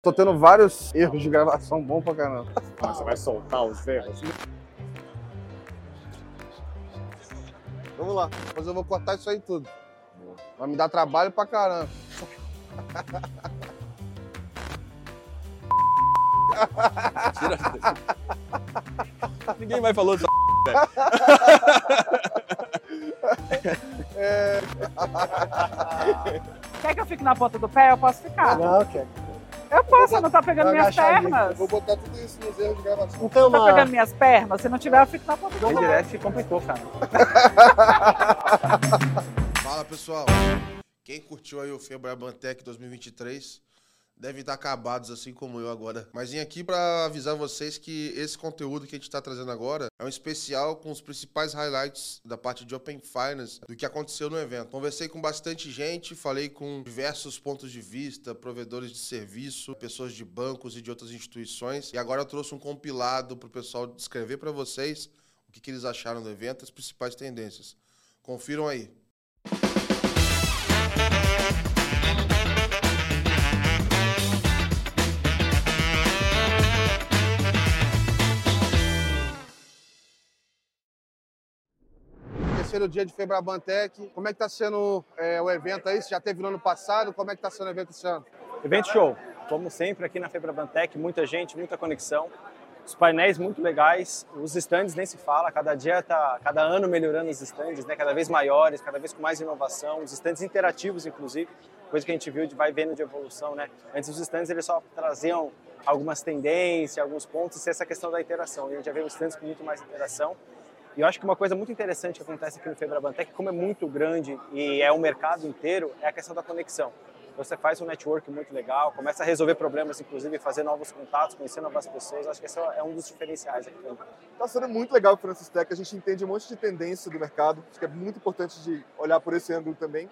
Tô tendo vários erros de gravação bom pra caramba. Você vai soltar os erros? Vamos lá, depois eu vou cortar isso aí tudo. Vai me dar trabalho pra caramba. Ninguém vai falando essa É... Quer que eu fique na ponta do pé? Eu posso ficar. Não, quer. Eu posso, não tá pegando minhas pernas. Eu vou botar tudo isso nos erros de gravação. Então, Tá mano, pegando minhas pernas? Se não tiver, eu fico na ponta do direct complicou, cara. Fala pessoal, quem curtiu aí o Febrabantec 2023 deve estar acabados assim como eu agora. Mas vim aqui para avisar vocês que esse conteúdo que a gente está trazendo agora é um especial com os principais highlights da parte de Open Finance do que aconteceu no evento. Conversei com bastante gente, falei com diversos pontos de vista, provedores de serviço, pessoas de bancos e de outras instituições. E agora eu trouxe um compilado para o pessoal descrever para vocês o que, que eles acharam do evento, as principais tendências. Confiram aí. Terceiro dia de Febrabantec. Como é que tá sendo é, o evento aí? Você já teve no ano passado? Como é que tá sendo o evento esse ano? Evento show. Como sempre aqui na Febrabantec, muita gente, muita conexão. Os painéis muito legais, os stands nem se fala, cada dia tá, cada ano melhorando os stands, né? Cada vez maiores, cada vez com mais inovação, os stands interativos inclusive, coisa que a gente viu vai vendo de evolução, né? Antes os stands eles só traziam algumas tendências, alguns pontos, e essa questão da interação. A gente já vê os stands com muito mais interação. E eu acho que uma coisa muito interessante que acontece aqui no Febrabantec, como é muito grande e é o mercado inteiro, é a questão da conexão. Você faz um network muito legal, começa a resolver problemas, inclusive fazer novos contatos, conhecer novas pessoas. Acho que esse é um dos diferenciais aqui. Está sendo muito legal o Francis Tech, a gente entende um monte de tendência do mercado, acho que é muito importante de olhar por esse ângulo também.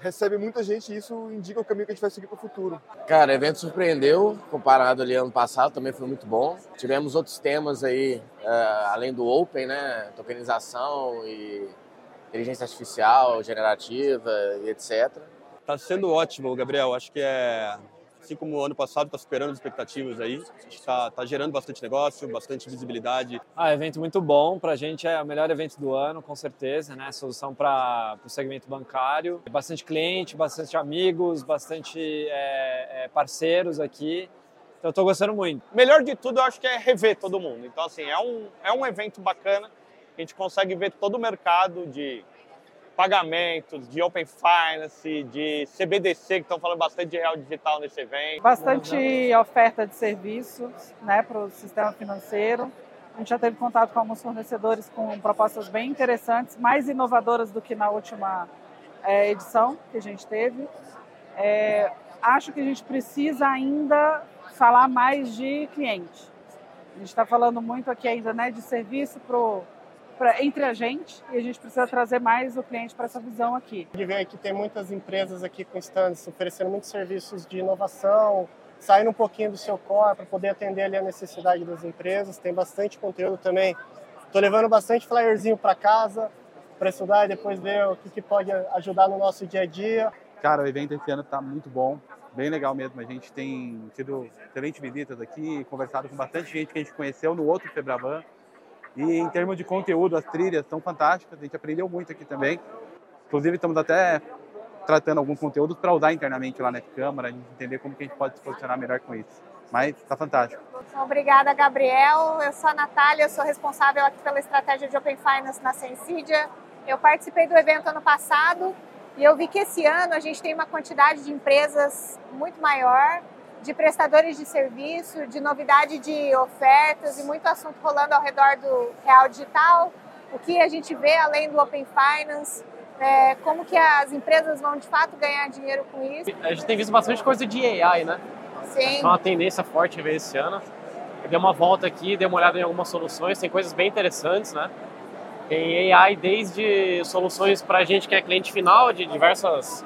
Recebe muita gente e isso indica o caminho que a gente vai seguir para o futuro. Cara, o evento surpreendeu, comparado ali ano passado, também foi muito bom. Tivemos outros temas aí, eh, além do Open, né? Tokenização e inteligência artificial, generativa e etc. Tá sendo ótimo, Gabriel. Acho que é assim como o ano passado está superando as expectativas aí. Está tá gerando bastante negócio, bastante visibilidade. Ah, evento muito bom. Para a gente é o melhor evento do ano, com certeza, né? Solução para o segmento bancário. Bastante cliente, bastante amigos, bastante é, é, parceiros aqui. Então, estou gostando muito. melhor de tudo, eu acho que é rever todo mundo. Então, assim, é um, é um evento bacana. A gente consegue ver todo o mercado de pagamentos, de Open Finance, de CBDC, que estão falando bastante de real digital nesse evento. Bastante oferta de serviços né, para o sistema financeiro. A gente já teve contato com alguns fornecedores com propostas bem interessantes, mais inovadoras do que na última é, edição que a gente teve. É, acho que a gente precisa ainda falar mais de cliente. A gente está falando muito aqui ainda né, de serviço pro, pra, entre a gente e a gente precisa trazer mais o cliente para essa visão aqui. de ver que tem muitas empresas aqui com stands oferecendo muitos serviços de inovação, saindo um pouquinho do seu core para poder atender ali a necessidade das empresas. Tem bastante conteúdo também. Estou levando bastante flyerzinho para casa para estudar e depois ver o que, que pode ajudar no nosso dia a dia. Cara, o evento esse ano está muito bom, bem legal mesmo. A gente tem tido excelentes visitas aqui, conversado com bastante gente que a gente conheceu no outro Febraban. E em termos de conteúdo, as trilhas são fantásticas, a gente aprendeu muito aqui também. Inclusive, estamos até tratando alguns conteúdos para usar internamente lá na Câmara, a gente entender como que a gente pode se posicionar melhor com isso. Mas está fantástico. Obrigada, Gabriel. Eu sou a Natália, eu sou responsável aqui pela estratégia de Open Finance na Sensidia. Eu participei do evento ano passado e eu vi que esse ano a gente tem uma quantidade de empresas muito maior, de prestadores de serviço, de novidade de ofertas e muito assunto rolando ao redor do real digital. O que a gente vê além do Open Finance, é, como que as empresas vão de fato ganhar dinheiro com isso. A gente tem visto bastante coisa de AI, né? Sim. É uma tendência forte ver esse ano. Eu dei uma volta aqui, dei uma olhada em algumas soluções, tem coisas bem interessantes, né? Tem AI desde soluções para a gente que é cliente final de diversas,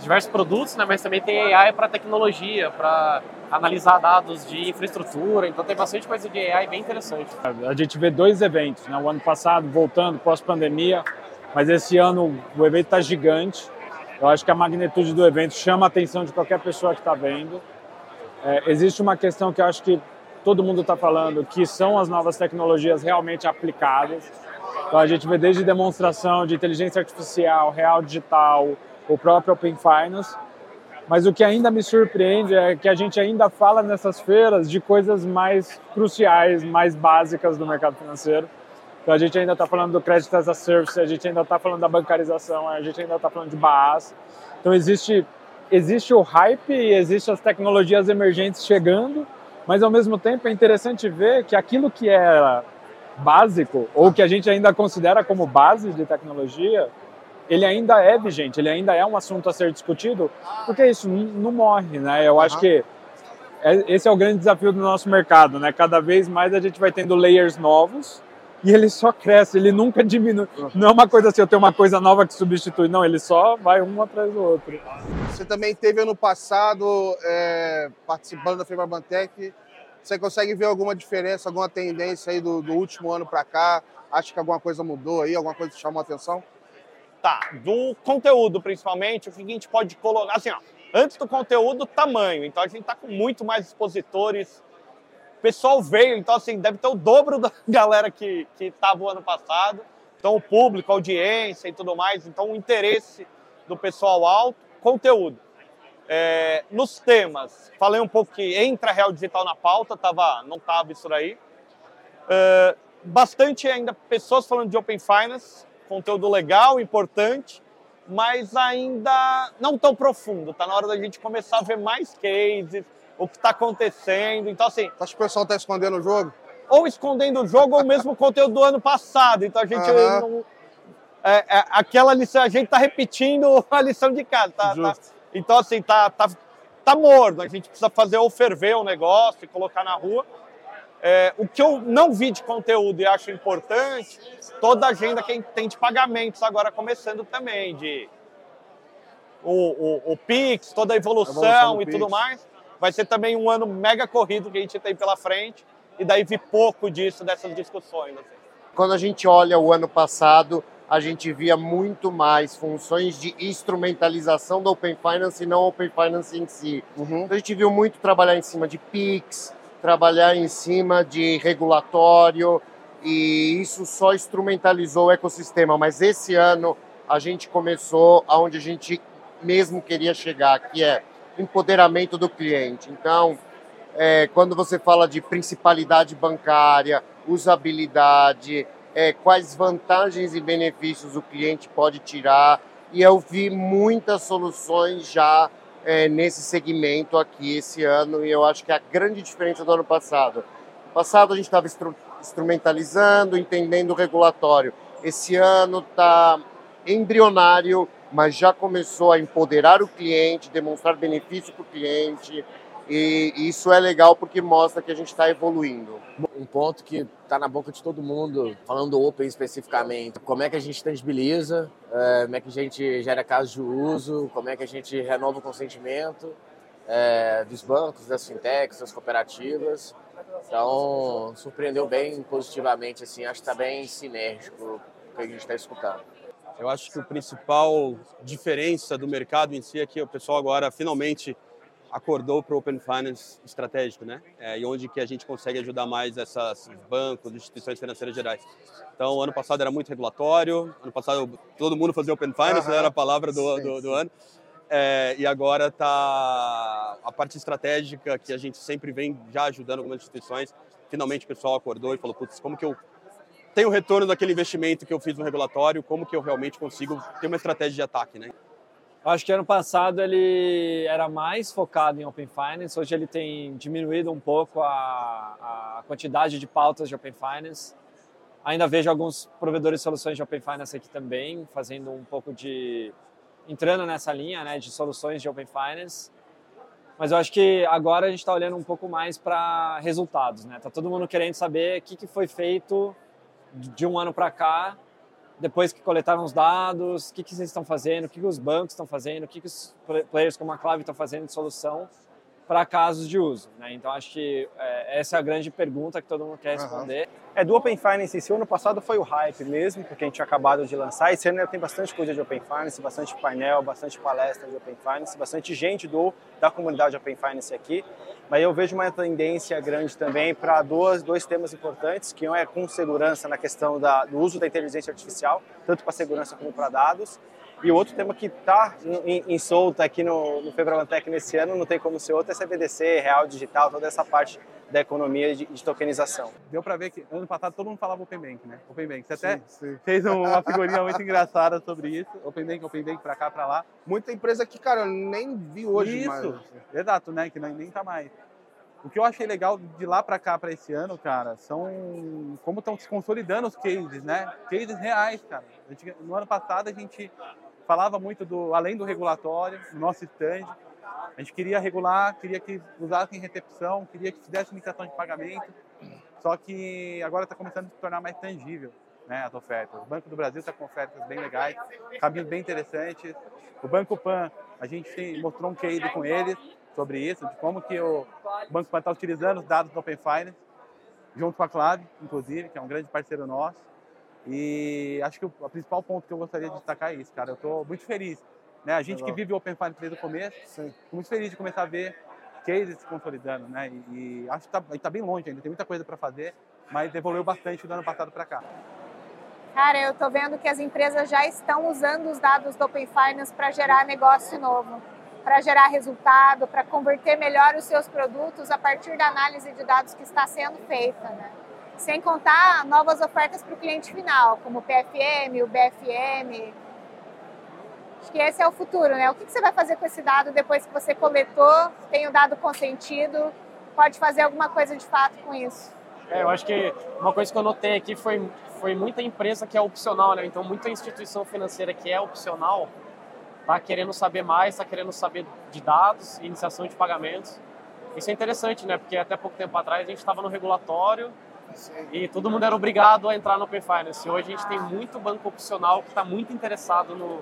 diversos produtos, né? Mas também tem AI para tecnologia, para analisar dados de infraestrutura. Então tem bastante coisa de AI bem interessante. A gente vê dois eventos, né? O ano passado voltando pós-pandemia, mas esse ano o evento está gigante. Eu acho que a magnitude do evento chama a atenção de qualquer pessoa que está vendo. é, existe uma questão que eu acho que todo mundo está falando, que são as novas tecnologias realmente aplicadas. Então a gente vê desde demonstração de inteligência artificial, real digital, o próprio Open Finance. Mas o que ainda me surpreende é que a gente ainda fala nessas feiras de coisas mais cruciais, mais básicas do mercado financeiro. Então a gente ainda está falando do crédito as a service, a gente ainda está falando da bancarização, a gente ainda está falando de BAAS. Então existe existe o hype e existe as tecnologias emergentes chegando, mas ao mesmo tempo é interessante ver que aquilo que é básico ou que a gente ainda considera como base de tecnologia, ele ainda é vigente, ele ainda é um assunto a ser discutido, porque isso não morre, né? Eu uhum. acho que é, esse é o grande desafio do nosso mercado, né? Cada vez mais a gente vai tendo layers novos e ele só cresce, ele nunca diminui. Não é uma coisa assim, eu tenho uma coisa nova que substitui, não, ele só vai um atrás do outro. Você também teve ano passado é, participando da Feira Bantec. Você consegue ver alguma diferença, alguma tendência aí do, do último ano para cá? Acha que alguma coisa mudou aí, alguma coisa chamou a atenção? Tá, do conteúdo principalmente, o que a gente pode colocar, assim, ó, antes do conteúdo, tamanho. Então a gente está com muito mais expositores, o pessoal veio, então assim, deve ter o dobro da galera que estava o ano passado. Então o público, a audiência e tudo mais, então o interesse do pessoal alto, conteúdo. É, nos temas, falei um pouco que entra Real Digital na pauta, tava, não estava isso aí. É, bastante ainda pessoas falando de Open Finance, conteúdo legal, importante, mas ainda não tão profundo. Está na hora da gente começar a ver mais cases, o que está acontecendo. Então, assim. Acho que o pessoal está escondendo o jogo? Ou escondendo o jogo, ou mesmo o conteúdo do ano passado. Então a gente uhum. não. É, é, aquela lição, a gente está repetindo a lição de casa. Tá, tá, então, assim, tá, tá, tá morno. A gente precisa fazer ou ferver o negócio e colocar na rua. É, o que eu não vi de conteúdo e acho importante, toda a agenda que tem de pagamentos agora começando também, de o, o, o Pix, toda a evolução, a evolução e Pix. tudo mais vai ser também um ano mega corrido que a gente tem pela frente e daí vi pouco disso, dessas discussões. Assim. Quando a gente olha o ano passado, a gente via muito mais funções de instrumentalização do Open Finance e não Open Finance em si. Uhum. Então a gente viu muito trabalhar em cima de PIX, trabalhar em cima de regulatório, e isso só instrumentalizou o ecossistema. Mas esse ano a gente começou aonde a gente mesmo queria chegar, que é empoderamento do cliente. Então, é, quando você fala de principalidade bancária, usabilidade, é, quais vantagens e benefícios o cliente pode tirar, e eu vi muitas soluções já é, nesse segmento aqui esse ano, e eu acho que é a grande diferença do ano passado. No passado a gente estava instru instrumentalizando, entendendo o regulatório. Esse ano está embrionário mas já começou a empoderar o cliente, demonstrar benefício para o cliente. E isso é legal porque mostra que a gente está evoluindo. Um ponto que está na boca de todo mundo, falando do Open especificamente, como é que a gente tangibiliza, é, como é que a gente gera casos de uso, como é que a gente renova o consentimento é, dos bancos, das fintechs, das cooperativas. Então, surpreendeu bem positivamente, assim, acho que está bem sinérgico o que a gente está escutando. Eu acho que o principal diferença do mercado em si é que o pessoal agora finalmente acordou para o Open Finance estratégico, né? É, e onde que a gente consegue ajudar mais essas bancos, instituições financeiras gerais. Então, ano passado era muito regulatório, ano passado todo mundo fazia Open Finance, uhum. era a palavra do, sim, do, do sim. ano. É, e agora está a parte estratégica que a gente sempre vem já ajudando algumas instituições. Finalmente o pessoal acordou e falou, putz, como que eu tem o retorno daquele investimento que eu fiz no regulatório, como que eu realmente consigo ter uma estratégia de ataque, né? Acho que ano passado ele era mais focado em Open Finance, hoje ele tem diminuído um pouco a, a quantidade de pautas de Open Finance. Ainda vejo alguns provedores de soluções de Open Finance aqui também, fazendo um pouco de... entrando nessa linha né, de soluções de Open Finance. Mas eu acho que agora a gente está olhando um pouco mais para resultados, né? Tá todo mundo querendo saber o que, que foi feito de um ano para cá, depois que coletaram os dados, o que, que vocês estão fazendo, o que, que os bancos estão fazendo, o que, que os players como a Clave estão fazendo de solução para casos de uso. Né? Então, acho que é, essa é a grande pergunta que todo mundo quer responder. Uhum. É, do Open Finance esse ano passado foi o hype mesmo, porque a gente tinha acabado de lançar. Esse ano tem bastante coisa de Open Finance, bastante painel, bastante palestra de Open Finance, bastante gente do, da comunidade Open Finance aqui. Mas eu vejo uma tendência grande também para dois, dois temas importantes, que um é com segurança na questão da, do uso da inteligência artificial, tanto para segurança como para dados, e o outro tema que está em, em, solta aqui no, no Febrabantec nesse ano, não tem como ser outro, é CBDC, real digital, toda essa parte da economia de, de tokenização. Deu para ver que ano passado todo mundo falava Open Bank, né? Open Bank. Você até sim, sim. fez uma figurinha muito engraçada sobre isso. Open Bank, Open Bank, para cá, para lá. Muita empresa que, cara, eu nem vi hoje isso. mais. Exato, né? Que nem, nem tá mais. O que eu achei legal de lá para cá, para esse ano, cara, são como estão se consolidando os cases, né? Cases reais, cara. No ano passado a gente falava muito do além do regulatório, no nosso stand. A gente queria regular, queria que usassem recepção, queria que fizessem limitação de pagamento. Só que agora está começando a se tornar mais tangível né, as ofertas. O Banco do Brasil está com ofertas bem legais, caminhos bem interessantes. O Banco Pan, a gente tem, mostrou um case com eles sobre isso, de como que o Banco Pan está utilizando os dados do Open Finance, junto com a Clave, inclusive, que é um grande parceiro nosso. E acho que o, principal ponto que eu gostaria de destacar é isso, cara. Eu estou muito feliz. Né? A gente Legal. que vive o Open Finance desde o começo, Sim. muito feliz de começar a ver cases se consolidando, né? E, e acho que está tá bem longe ainda, tem muita coisa para fazer, mas evoluiu bastante do ano passado para cá. Cara, eu estou vendo que as empresas já estão usando os dados do Open Finance para gerar negócio novo, para gerar resultado, para converter melhor os seus produtos a partir da análise de dados que está sendo feita, né? Sem contar novas ofertas para o cliente final, como o PFM, o BFM. Acho que esse é o futuro, né? O que você vai fazer com esse dado depois que você coletou, tem o dado consentido, pode fazer alguma coisa de fato com isso? É, eu acho que uma coisa que eu notei aqui foi, foi muita empresa que é opcional, né? Então, muita instituição financeira que é opcional está querendo saber mais, está querendo saber de dados, iniciação de pagamentos. Isso é interessante, né? Porque até pouco tempo atrás a gente estava no regulatório, e todo mundo era obrigado a entrar no Open Finance. Hoje a gente tem muito banco opcional que está muito interessado no,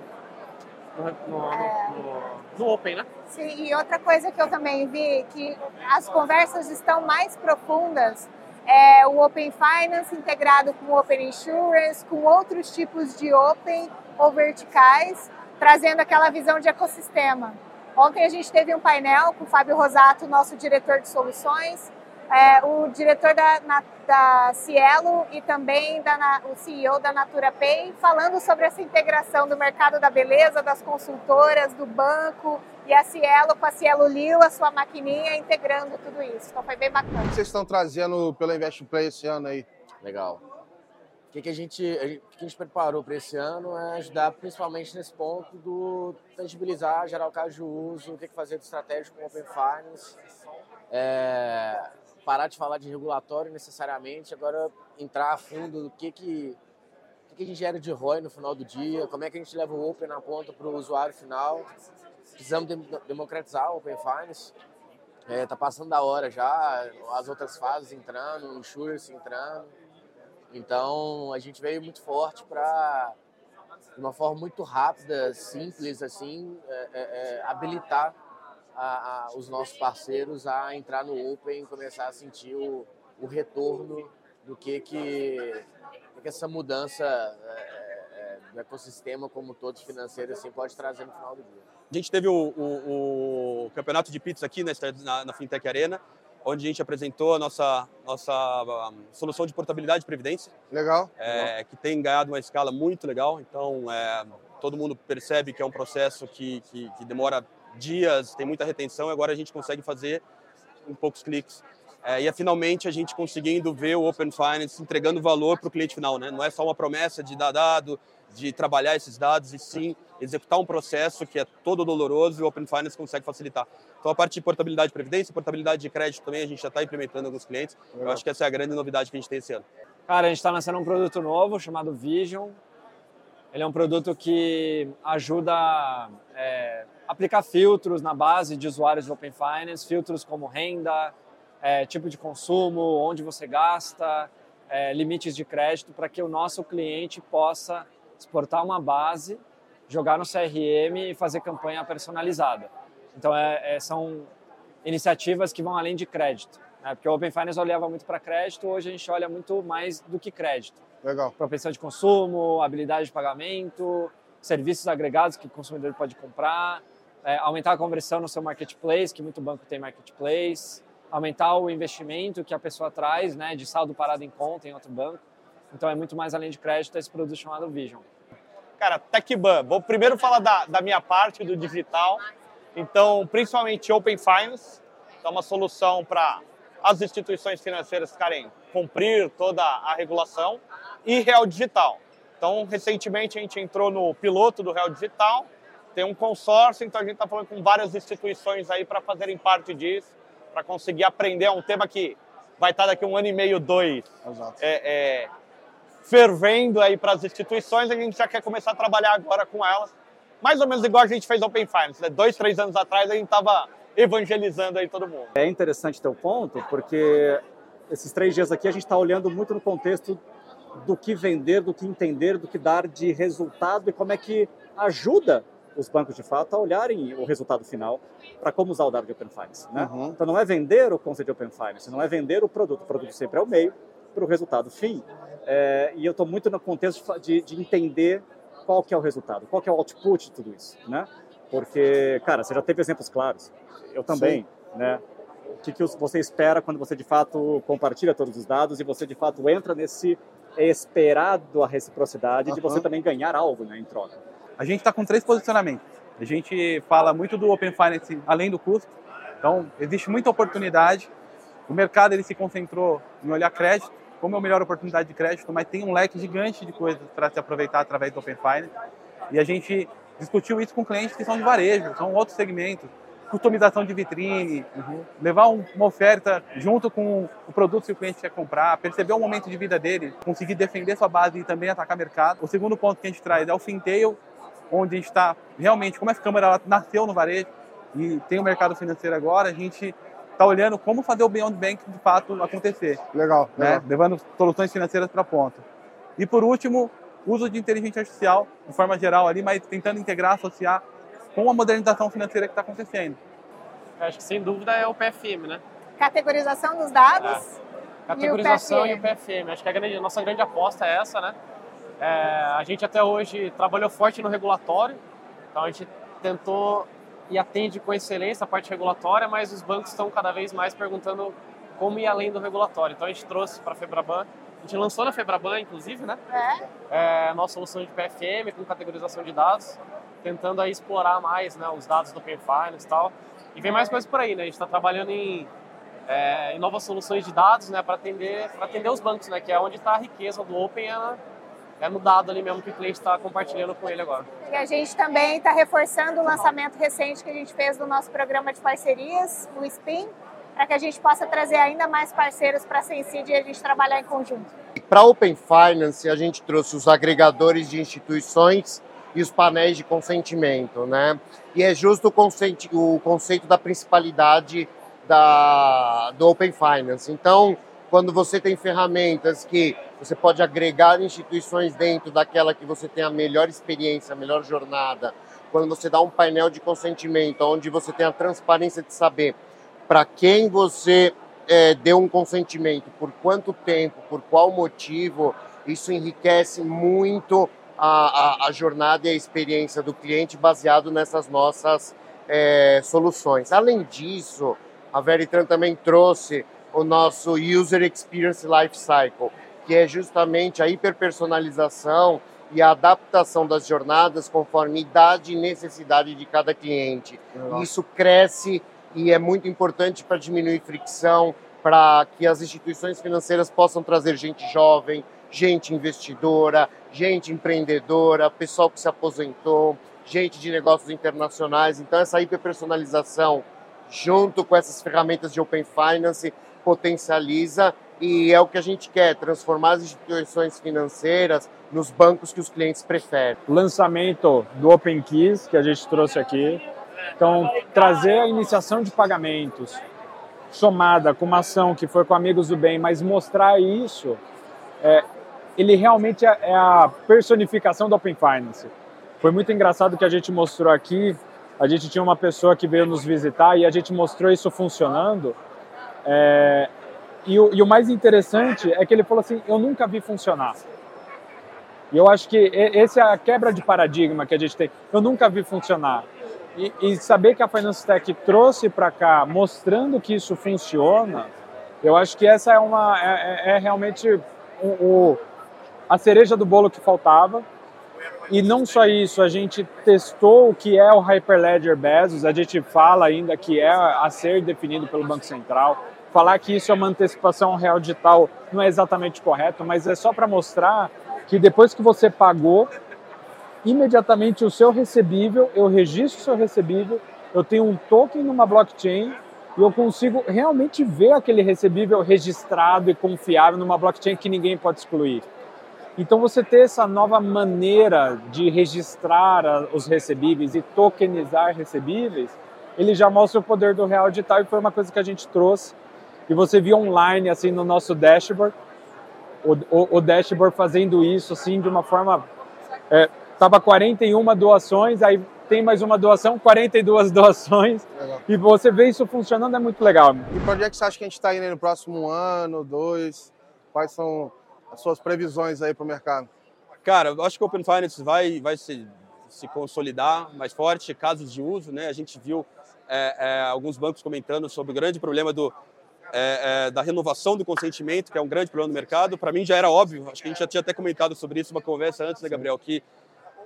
no, no, no, no, Open, né? Sim, e outra coisa que eu também vi, que as conversas estão mais profundas, é o Open Finance integrado com o Open Insurance, com outros tipos de Open ou verticais, trazendo aquela visão de ecossistema. Ontem a gente teve um painel com o Fábio Rosato, nosso diretor de soluções, é, o diretor da, na, da Cielo e também da, o CEO da Natura Pay, falando sobre essa integração do mercado da beleza, das consultoras, do banco e a Cielo com a Cielo Lil, a sua maquininha, integrando tudo isso. Então foi bem bacana. O que vocês estão trazendo pela Invest Play esse ano aí? Legal. O que, que, a, gente, a gente, que a gente preparou para esse ano é ajudar principalmente nesse ponto do tangibilizar, gerar o caso de uso, o que, que fazer de estratégia com o Open Finance. É, parar de falar de regulatório necessariamente, agora entrar a fundo do que que, que, que a gente gera de ROI no final do dia, como é que a gente leva o Open na ponta para o usuário final. Precisamos de, democratizar o Open Finance. É, tá passando da hora já, as outras fases entrando, o insurance entrando. Então a gente veio muito forte para, de uma forma muito rápida, simples, assim, é, é, é habilitar a, a, os nossos parceiros a entrar no Open e começar a sentir o, o retorno do que, que, que essa mudança é, é, do ecossistema como todos financeiros assim, pode trazer no final do dia. A gente teve o, o, o campeonato de pizza aqui né, na, na Fintech Arena, onde a gente apresentou a nossa, nossa um, solução de portabilidade de previdência. Legal. É, legal. Que tem ganhado uma escala muito legal. Então, é, todo mundo percebe que é um processo que, que, que demora dias, tem muita retenção, e agora a gente consegue fazer em poucos cliques. É, e é finalmente a gente conseguindo ver o Open Finance entregando valor para o cliente final. Né? Não é só uma promessa de dar dado, de trabalhar esses dados, e sim executar um processo que é todo doloroso e o Open Finance consegue facilitar. Então, a parte de portabilidade de previdência, portabilidade de crédito também, a gente já está implementando alguns clientes. Eu acho que essa é a grande novidade que a gente tem esse ano. Cara, a gente está lançando um produto novo chamado Vision. Ele é um produto que ajuda é, aplicar filtros na base de usuários do Open Finance, filtros como renda, é, tipo de consumo, onde você gasta, é, limites de crédito, para que o nosso cliente possa exportar uma base, jogar no CRM e fazer campanha personalizada. Então, é, é, são iniciativas que vão além de crédito. Né? Porque o Open Finance olhava muito para crédito, hoje a gente olha muito mais do que crédito. Legal. Propensão de consumo, habilidade de pagamento, serviços agregados que o consumidor pode comprar, é, aumentar a conversão no seu marketplace, que muito banco tem marketplace. aumentar o investimento que a pessoa traz, né, de saldo parado em conta em outro banco. Então é muito mais além de crédito esse produto chamado Vision. Cara, TechBan, vou primeiro falar da, da minha parte do digital. Então, principalmente Open Finance, é uma solução para as instituições financeiras ficarem cumprir toda a regulação e Real Digital. Então, recentemente a gente entrou no piloto do Real Digital, tem um consórcio, então a gente está falando com várias instituições aí para fazerem parte disso, para conseguir aprender. É um tema que vai estar tá daqui um ano e meio, dois, é, é, fervendo aí para as instituições. A gente já quer começar a trabalhar agora com elas, mais ou menos igual a gente fez Open Finance. Né? Dois, três anos atrás a gente estava evangelizando aí todo mundo. É interessante teu ponto, porque esses três dias aqui a gente está olhando muito no contexto do que vender, do que entender, do que dar de resultado e como é que ajuda os bancos de fato a olharem o resultado final para como usar o dado de Open Finance. Né? Uhum. Então não é vender o conceito de Open Finance, não é vender o produto, o produto sempre é o meio para o resultado fim. É, e eu estou muito no contexto de, de, entender qual que é o resultado, qual que é o output de tudo isso, né? Porque, cara, você já teve exemplos claros, eu também, Sim. né? O que, que você espera quando você de fato compartilha todos os dados e você de fato entra nesse esperado a reciprocidade uhum. de você também ganhar algo né, em troca? A gente está com três posicionamentos. A gente fala muito do Open Finance além do custo. Então, existe muita oportunidade. O mercado ele se concentrou em olhar crédito, como é a melhor oportunidade de crédito, mas tem um leque gigante de coisas para se aproveitar através do Open Finance. E a gente discutiu isso com clientes que são de varejo, são outros segmentos. Customização de vitrine, uhum. levar um, uma oferta junto com o produto que o cliente quer comprar, perceber o momento de vida dele, conseguir defender sua base e também atacar mercado. O segundo ponto que a gente traz é o fintail, onde a gente está realmente, como essa câmera nasceu no varejo e tem o mercado financeiro agora, a gente está olhando como fazer o Beyond Bank de fato acontecer. Legal, né? legal. Levando soluções financeiras para a ponta. E por último, uso de inteligência artificial de forma geral ali, mas tentando integrar, associar com a modernização financeira que está acontecendo. Eu acho que sem dúvida é o PFM, né? Categorização dos dados. É. Categorização e o PFM. E o PFM. Acho que a, grande, a nossa grande aposta é essa, né? É, a gente até hoje trabalhou forte no regulatório, então a gente tentou e atende com excelência a parte regulatória, mas os bancos estão cada vez mais perguntando como ir além do regulatório. Então a gente trouxe para a Febraban, a gente lançou na Febraban, inclusive, né? É. é nossa solução de PFM com categorização de dados, tentando aí explorar mais né, os dados do Open Finance e tal. E vem mais coisas por aí, né? A gente está trabalhando em, é, em novas soluções de dados, né? Para atender, atender os bancos, né? Que é onde está a riqueza do Open, é é no dado ali mesmo que o cliente está compartilhando com ele agora. E a gente também está reforçando o lançamento recente que a gente fez do nosso programa de parcerias, o SPIN, para que a gente possa trazer ainda mais parceiros para a Sensid e a gente trabalhar em conjunto. Para a Open Finance, a gente trouxe os agregadores de instituições e os painéis de consentimento, né? E é justo o conceito, o conceito da principalidade da, do Open Finance. Então, quando você tem ferramentas que você pode agregar instituições dentro daquela que você tem a melhor experiência, a melhor jornada, quando você dá um painel de consentimento, onde você tem a transparência de saber para quem você é, deu um consentimento, por quanto tempo, por qual motivo, isso enriquece muito a, a, a jornada e a experiência do cliente baseado nessas nossas é, soluções. Além disso, a Veritran também trouxe o nosso User Experience Life Cycle, que é justamente a hiperpersonalização e a adaptação das jornadas conforme idade e necessidade de cada cliente. Isso cresce e é muito importante para diminuir fricção, para que as instituições financeiras possam trazer gente jovem, gente investidora, gente empreendedora, pessoal que se aposentou, gente de negócios internacionais. Então, essa hiperpersonalização, junto com essas ferramentas de Open Finance, potencializa e é o que a gente quer, transformar as instituições financeiras nos bancos que os clientes preferem. Lançamento do Open Keys, que a gente trouxe aqui, então trazer a iniciação de pagamentos somada com uma ação que foi com Amigos do Bem, mas mostrar isso, é, ele realmente é, é a personificação do Open Finance. Foi muito engraçado que a gente mostrou aqui, a gente tinha uma pessoa que veio nos visitar e a gente mostrou isso funcionando, é, e, o, e o mais interessante é que ele falou assim: eu nunca vi funcionar. E eu acho que essa é a quebra de paradigma que a gente tem. Eu nunca vi funcionar. e, e saber que a Finance Tech trouxe para cá, mostrando que isso funciona, eu acho que essa é, uma, é, é realmente o, o, a cereja do bolo que faltava. E não só isso, a gente testou o que é o Hyperledger Bezos, a gente fala ainda que é a ser definido pelo Banco Central. Falar que isso é uma antecipação real digital não é exatamente correto, mas é só para mostrar que depois que você pagou, imediatamente o seu recebível, eu registro o seu recebível, eu tenho um token numa blockchain e eu consigo realmente ver aquele recebível registrado e confiável numa blockchain que ninguém pode excluir. Então você ter essa nova maneira de registrar os recebíveis e tokenizar recebíveis, ele já mostra o poder do real digital e foi uma coisa que a gente trouxe. E você viu online assim no nosso dashboard, o, o, o dashboard fazendo isso assim de uma forma é, tava 41 doações, aí tem mais uma doação, 42 doações. Legal. E você vê isso funcionando, é muito legal. E para onde é que você acha que a gente está indo no próximo ano, dois? Quais são as suas previsões aí para o mercado? Cara, eu acho que o Open Finance vai, vai se, se consolidar mais forte, casos de uso, né? A gente viu é, é, alguns bancos comentando sobre o grande problema do, é, é, da renovação do consentimento, que é um grande problema no mercado. Para mim já era óbvio, acho que a gente já tinha até comentado sobre isso uma conversa antes, né, Gabriel? Que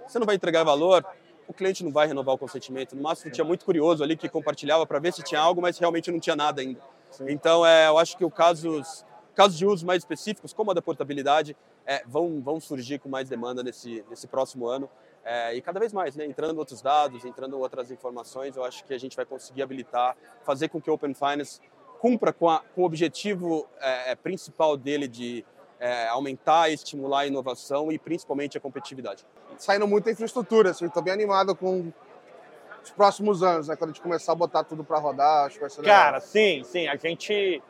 você não vai entregar valor, o cliente não vai renovar o consentimento. No máximo, tinha muito curioso ali que compartilhava para ver se tinha algo, mas realmente não tinha nada ainda. Então, é, eu acho que o casos, casos de uso mais específicos, como a da portabilidade, é, vão, vão surgir com mais demanda nesse, nesse próximo ano. É, e cada vez mais, né, entrando outros dados, entrando outras informações, eu acho que a gente vai conseguir habilitar, fazer com que o Open Finance cumpra com, a, com o objetivo é, é principal dele de é, aumentar e estimular a inovação e principalmente a competitividade. Saindo muita infraestrutura, assim, estou bem animado com os próximos anos, né? Quando a gente começar a botar tudo para rodar, acho que vai ser legal. Cara, sim, sim. A gente,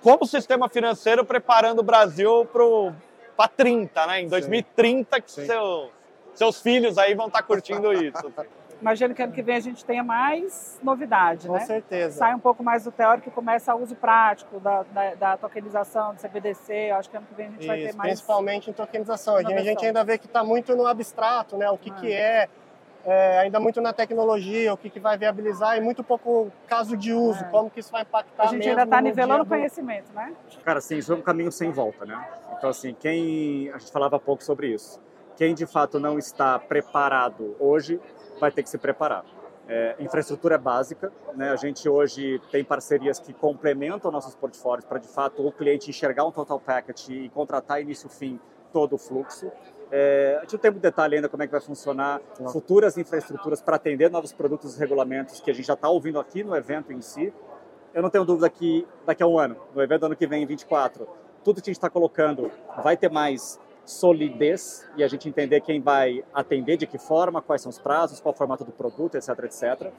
como sistema financeiro, preparando o Brasil para 30, né? Em 2030, que seu, seus filhos aí vão estar tá curtindo isso. imagino que ano que vem a gente tenha mais novidade, Com né? Com certeza. Sai um pouco mais do teórico e começa o uso prático da, da, da, tokenização, do CBDC. Acho que ano que vem a gente Isso, vai ter mais. Principalmente em tokenização. A gente ainda vê que está muito no abstrato, né? O que, ah. que é, é, ainda muito na tecnologia, o que, que vai viabilizar e muito pouco caso de uso, é. como que isso vai impactar. A gente ainda está nivelando o conhecimento, né? Cara, sim, isso é um caminho sem volta, né? Então, assim, quem. A gente falava pouco sobre isso. Quem de fato não está preparado hoje vai ter que se preparar. É, infraestrutura é básica, né? A gente hoje tem parcerias que complementam nossos portfólios para de fato o cliente enxergar um total package e contratar início-fim todo o fluxo. É, a gente não tem muito detalhe ainda como é que vai funcionar não. futuras infraestruturas para atender novos produtos e regulamentos que a gente já está ouvindo aqui no evento em si. Eu não tenho dúvida que daqui a um ano, no evento do ano que vem, em 24, tudo que a gente está colocando vai ter mais solidez e a gente entender quem vai atender, de que forma, quais são os prazos, qual o formato do produto, etc, etc.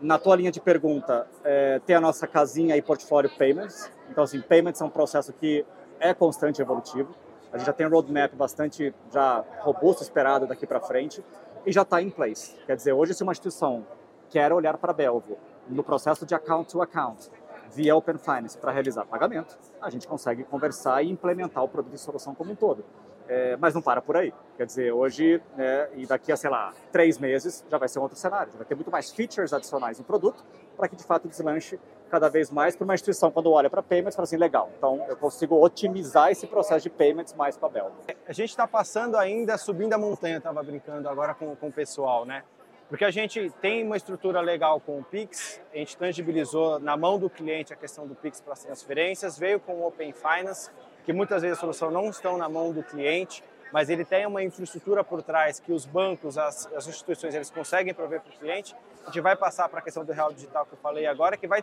Na tua linha de pergunta, é, tem a nossa casinha aí, Portfólio Payments. Então, assim, Payments é um processo que é constante e evolutivo. A gente já tem um roadmap bastante já robusto, esperado daqui para frente e já está em place. Quer dizer, hoje se uma instituição quer olhar para Belvo no processo de account to account, via Open Finance para realizar pagamento, a gente consegue conversar e implementar o produto de solução como um todo. É, mas não para por aí. Quer dizer, hoje né, e daqui a, sei lá, três meses já vai ser um outro cenário. Já vai ter muito mais features adicionais no produto para que de fato deslanche cada vez mais para uma instituição quando olha para payments fala assim, legal, então eu consigo otimizar esse processo de payments mais com a Bel. A gente está passando ainda, subindo a montanha, estava brincando agora com, com o pessoal, né? Porque a gente tem uma estrutura legal com o Pix, a gente tangibilizou na mão do cliente a questão do Pix para as transferências, veio com o Open Finance, que muitas vezes a solução não estão na mão do cliente, mas ele tem uma infraestrutura por trás que os bancos, as, as instituições, eles conseguem prover para o cliente. A gente vai passar para a questão do real digital que eu falei agora, que vai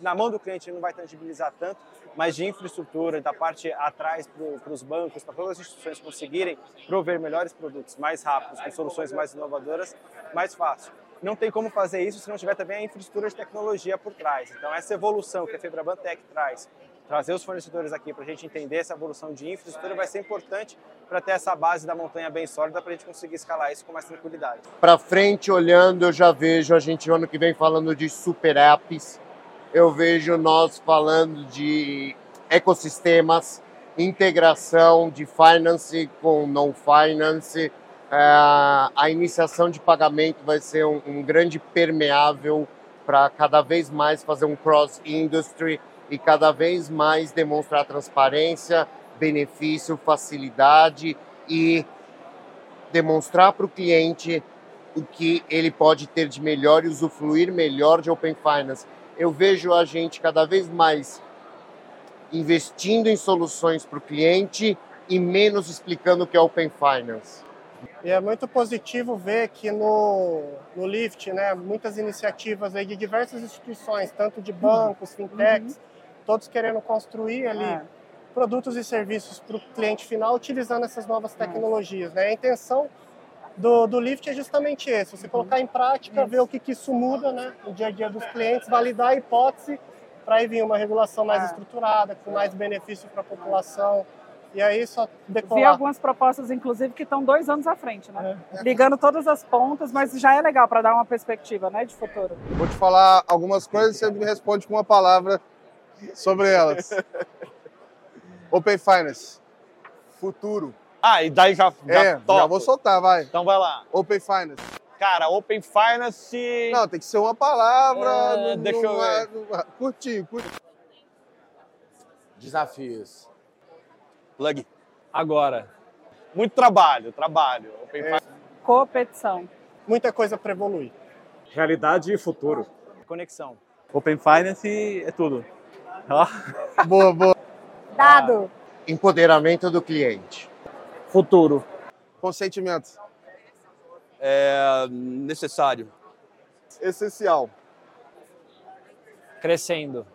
na mão do cliente não vai tangibilizar tanto, mas de infraestrutura, da parte atrás para os bancos, para todas as instituições conseguirem prover melhores produtos mais rápidos, com soluções mais inovadoras, mais fácil. Não tem como fazer isso se não tiver também a infraestrutura de tecnologia por trás. Então, essa evolução que a Febraban Tech traz, trazer os fornecedores aqui para a gente entender essa evolução de infraestrutura vai ser importante para ter essa base da montanha bem sólida para a gente conseguir escalar isso com mais tranquilidade. Para frente, olhando, eu já vejo a gente ano que vem falando de super apps, eu vejo nós falando de ecossistemas, integração de finance com non finance, a iniciação de pagamento vai ser um, um grande permeável para cada vez mais fazer um cross-industry e cada vez mais demonstrar transparência, benefício, facilidade e demonstrar para o cliente o que ele pode ter de melhor e usufruir melhor de Open Finance. Eu vejo a gente cada vez mais investindo em soluções para o cliente e menos explicando o que é Open Finance. E é muito positivo ver que no, no Lift, né, muitas iniciativas aí de diversas instituições, tanto de bancos, fintechs, uhum. todos querendo construir ali é. produtos e serviços para o cliente final utilizando essas novas tecnologias. Né? A intenção do, do Lift é justamente esse, você colocar em prática, ver o que, que isso muda né, no dia a dia dos clientes, validar a hipótese para aí vir uma regulação mais é. estruturada, com mais benefício para a população. E aí só decolar. Vi algumas propostas, inclusive, que estão dois anos à frente, né? É. Ligando todas as pontas, mas já é legal para dar uma perspectiva, né, de futuro. Vou te falar algumas coisas e você me responde com uma palavra sobre elas. Open Finance. Futuro. Ah, e daí já, já é, já vou soltar, vai. Então vai lá. Open Finance. Cara, Open Finance... Não, tem que ser uma palavra... É, no, deixa eu ver. Curtinho, curtinho. Desafios. Plug. Agora. Muito trabalho, trabalho. Open é. Competição. Muita coisa para evoluir. Realidade e futuro. Conexão. Open Finance é tudo. boa, boa. Dado. Empoderamento do cliente. Futuro. Consentimento. É necessário. Essencial. Crescendo.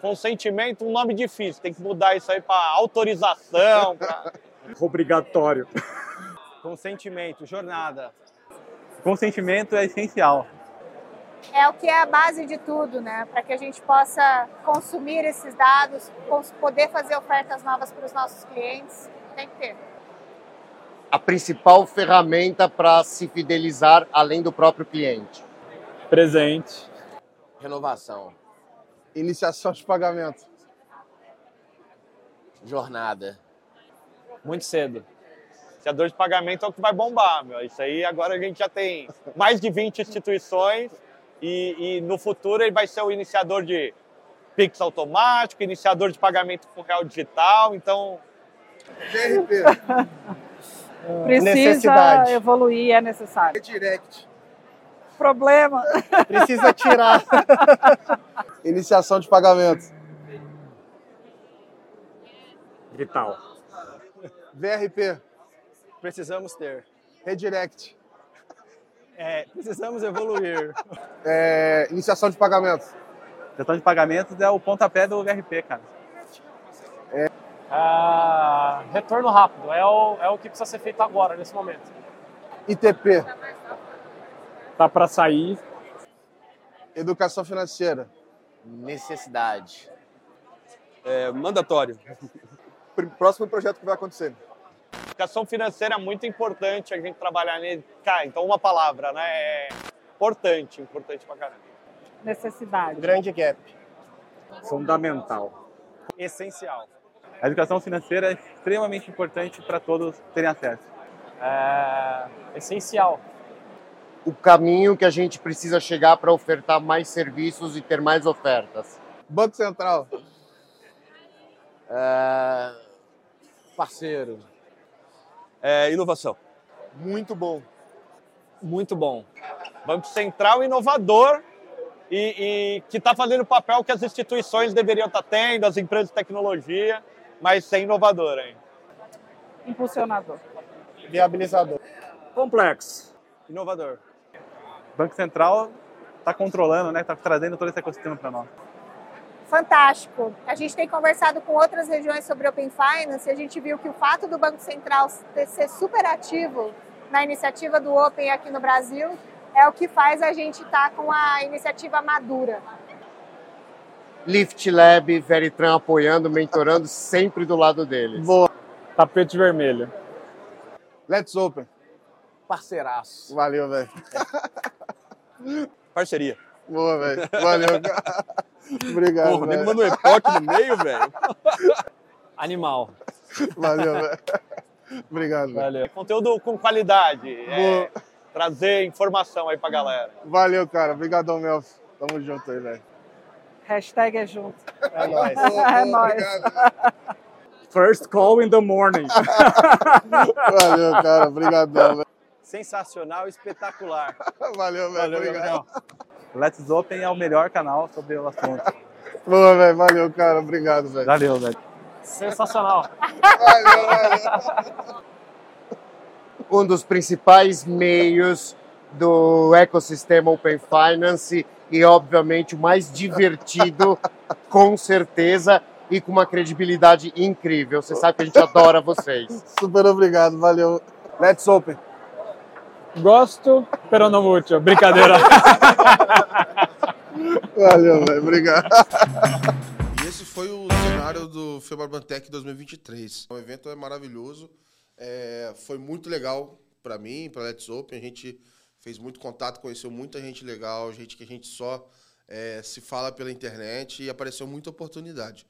Consentimento, um nome difícil. Tem que mudar isso aí para autorização. Pra... Obrigatório. Consentimento, jornada. Consentimento é essencial. É o que é a base de tudo, né? Para que a gente possa consumir esses dados, poder fazer ofertas novas para os nossos clientes, tem que ter. A principal ferramenta para se fidelizar além do próprio cliente. Presente. Renovação. Iniciação de pagamento. Jornada. Muito cedo. Iniciador de pagamento é o que vai bombar, meu. Isso aí agora a gente já tem mais de 20 instituições e, e no futuro ele vai ser o iniciador de Pix automático, iniciador de pagamento com real digital, então... GRP. Precisa evoluir, é necessário. Direct. Problema. Precisa tirar. Iniciação de pagamento. Vital. VRP. Precisamos ter. Redirect. É, precisamos evoluir. É, iniciação de pagamento. Iniciação de pagamentos é o pontapé do VRP, cara. É... Ah, retorno rápido é o, é o que precisa ser feito agora, nesse momento. ITP. Tá para sair. Educação financeira. Necessidade. É, mandatório. Próximo projeto que vai acontecer. Educação financeira é muito importante a gente trabalhar nele. Cara, então uma palavra, né? É importante, importante pra caramba. Necessidade. Grande gap. Fundamental. Essencial. A educação financeira é extremamente importante para todos terem acesso. É essencial. O caminho que a gente precisa chegar para ofertar mais serviços e ter mais ofertas. Banco Central. É... Parceiro. É, inovação. Muito bom. Muito bom. Banco Central inovador e, e que está fazendo o papel que as instituições deveriam estar tá tendo, as empresas de tecnologia, mas sem inovador hein? Impulsionador. Viabilizador. Complexo. Inovador. Banco Central está controlando, né? Está trazendo todo esse ecossistema para nós. Fantástico. A gente tem conversado com outras regiões sobre Open Finance e a gente viu que o fato do Banco Central ser super ativo na iniciativa do Open aqui no Brasil é o que faz a gente estar tá com a iniciativa madura. Lift Lab, Veritran apoiando, mentorando, sempre do lado deles. Boa. Tapete vermelho. Let's Open. Parceiraço. Valeu, velho. Parceria. Boa, velho. Valeu. Obrigado. Porra, nem mandou um epoque no meio, velho. Animal. Valeu, velho. Obrigado. Valeu. Conteúdo com qualidade. É, trazer informação aí pra galera. Valeu, cara. Obrigadão, Melf. Tamo junto aí, velho. Hashtag é junto. É nóis. é nóis. First call in the morning. Valeu, cara. Obrigadão, velho. Sensacional, espetacular. Valeu, velho. Obrigado. Let's Open é o melhor canal sobre o assunto. Boa, velho. Valeu, cara. Obrigado, velho. Valeu, velho. Sensacional. Valeu, valeu. um dos principais meios do ecossistema Open Finance e, obviamente, o mais divertido, com certeza, e com uma credibilidade incrível. Você sabe que a gente adora vocês. Super obrigado. Valeu. Let's Open. Gosto, pero no mucho. Brincadeira. Valeu, velho. Obrigado. E esse foi o cenário do Febrabantec 2023. O evento é maravilhoso. É, foi muito legal para mim, para Let's Open. A gente fez muito contato, conheceu muita gente legal, gente que a gente só é, se fala pela internet e apareceu muita oportunidade.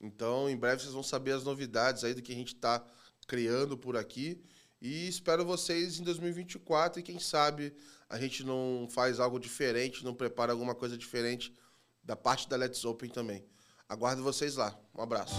Então, em breve vocês vão saber as novidades aí do que a gente está criando por aqui. E espero vocês em 2024 e quem sabe a gente não faz algo diferente, não prepara alguma coisa diferente da parte da Let's Open também. Aguardo vocês lá. Um abraço.